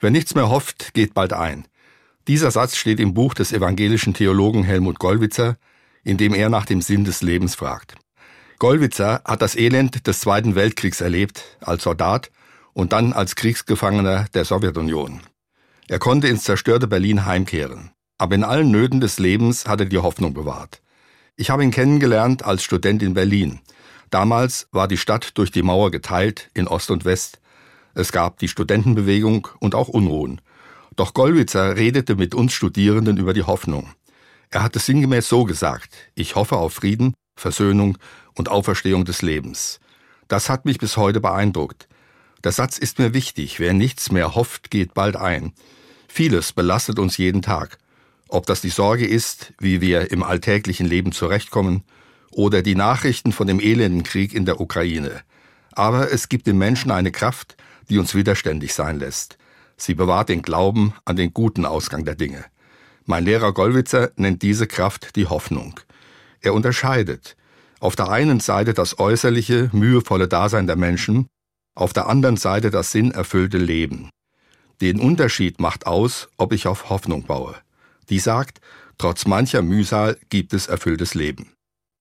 Wer nichts mehr hofft, geht bald ein. Dieser Satz steht im Buch des evangelischen Theologen Helmut Gollwitzer, in dem er nach dem Sinn des Lebens fragt. Gollwitzer hat das Elend des Zweiten Weltkriegs erlebt, als Soldat und dann als Kriegsgefangener der Sowjetunion. Er konnte ins zerstörte Berlin heimkehren. Aber in allen Nöten des Lebens hat er die Hoffnung bewahrt. Ich habe ihn kennengelernt als Student in Berlin. Damals war die Stadt durch die Mauer geteilt in Ost und West. Es gab die Studentenbewegung und auch Unruhen. Doch Gollwitzer redete mit uns Studierenden über die Hoffnung. Er hatte sinngemäß so gesagt, ich hoffe auf Frieden, Versöhnung und Auferstehung des Lebens. Das hat mich bis heute beeindruckt. Der Satz ist mir wichtig, wer nichts mehr hofft, geht bald ein. Vieles belastet uns jeden Tag. Ob das die Sorge ist, wie wir im alltäglichen Leben zurechtkommen, oder die Nachrichten von dem elenden Krieg in der Ukraine. Aber es gibt dem Menschen eine Kraft, die uns widerständig sein lässt. Sie bewahrt den Glauben an den guten Ausgang der Dinge. Mein Lehrer Gollwitzer nennt diese Kraft die Hoffnung. Er unterscheidet auf der einen Seite das äußerliche, mühevolle Dasein der Menschen, auf der anderen Seite das sinnerfüllte Leben. Den Unterschied macht aus, ob ich auf Hoffnung baue. Die sagt, trotz mancher Mühsal gibt es erfülltes Leben.